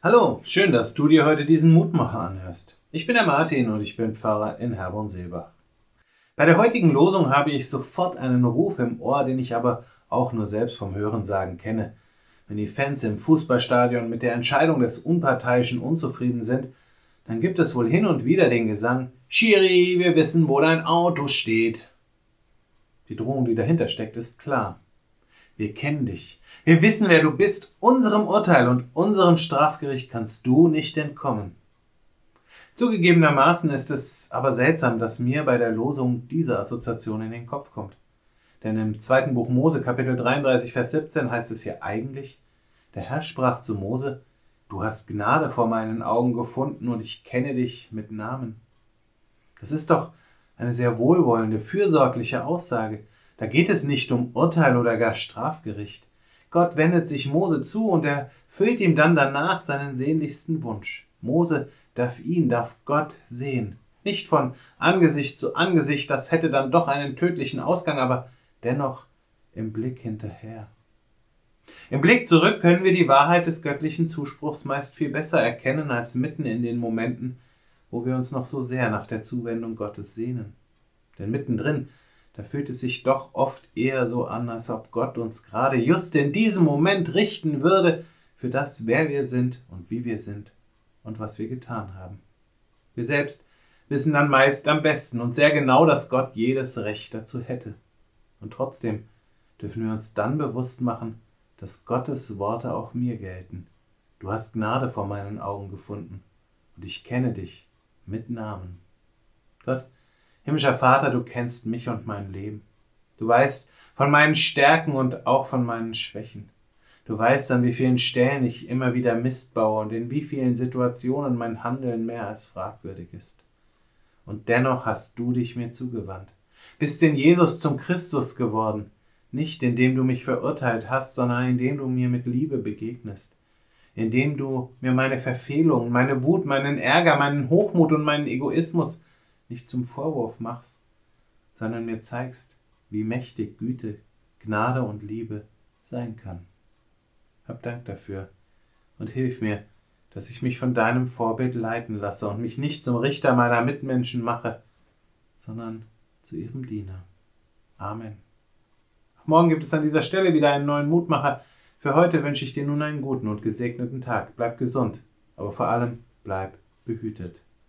Hallo, schön, dass du dir heute diesen Mutmacher anhörst. Ich bin der Martin und ich bin Pfarrer in Herborn-Seebach. Bei der heutigen Losung habe ich sofort einen Ruf im Ohr, den ich aber auch nur selbst vom Hörensagen kenne. Wenn die Fans im Fußballstadion mit der Entscheidung des Unparteiischen unzufrieden sind, dann gibt es wohl hin und wieder den Gesang Schiri, wir wissen, wo dein Auto steht. Die Drohung, die dahinter steckt, ist klar. Wir kennen dich. Wir wissen, wer du bist. Unserem Urteil und unserem Strafgericht kannst du nicht entkommen. Zugegebenermaßen ist es aber seltsam, dass mir bei der Losung diese Assoziation in den Kopf kommt. Denn im zweiten Buch Mose, Kapitel 33, Vers 17 heißt es ja eigentlich, der Herr sprach zu Mose, Du hast Gnade vor meinen Augen gefunden und ich kenne dich mit Namen. Das ist doch eine sehr wohlwollende, fürsorgliche Aussage. Da geht es nicht um Urteil oder gar Strafgericht. Gott wendet sich Mose zu und erfüllt ihm dann danach seinen sehnlichsten Wunsch. Mose darf ihn, darf Gott sehen. Nicht von Angesicht zu Angesicht, das hätte dann doch einen tödlichen Ausgang, aber dennoch im Blick hinterher. Im Blick zurück können wir die Wahrheit des göttlichen Zuspruchs meist viel besser erkennen als mitten in den Momenten, wo wir uns noch so sehr nach der Zuwendung Gottes sehnen. Denn mittendrin da fühlt es sich doch oft eher so an, als ob Gott uns gerade just in diesem Moment richten würde für das, wer wir sind und wie wir sind und was wir getan haben. Wir selbst wissen dann meist am besten und sehr genau, dass Gott jedes Recht dazu hätte. Und trotzdem dürfen wir uns dann bewusst machen, dass Gottes Worte auch mir gelten. Du hast Gnade vor meinen Augen gefunden und ich kenne dich mit Namen. Gott, Himmlischer Vater, du kennst mich und mein Leben. Du weißt von meinen Stärken und auch von meinen Schwächen. Du weißt, an wie vielen Stellen ich immer wieder Mist baue und in wie vielen Situationen mein Handeln mehr als fragwürdig ist. Und dennoch hast du dich mir zugewandt, bist in Jesus zum Christus geworden, nicht indem du mich verurteilt hast, sondern indem du mir mit Liebe begegnest, indem du mir meine Verfehlungen, meine Wut, meinen Ärger, meinen Hochmut und meinen Egoismus nicht zum Vorwurf machst, sondern mir zeigst, wie mächtig Güte, Gnade und Liebe sein kann. Hab Dank dafür und hilf mir, dass ich mich von deinem Vorbild leiten lasse und mich nicht zum Richter meiner Mitmenschen mache, sondern zu ihrem Diener. Amen. Morgen gibt es an dieser Stelle wieder einen neuen Mutmacher. Für heute wünsche ich dir nun einen guten und gesegneten Tag. Bleib gesund, aber vor allem bleib behütet.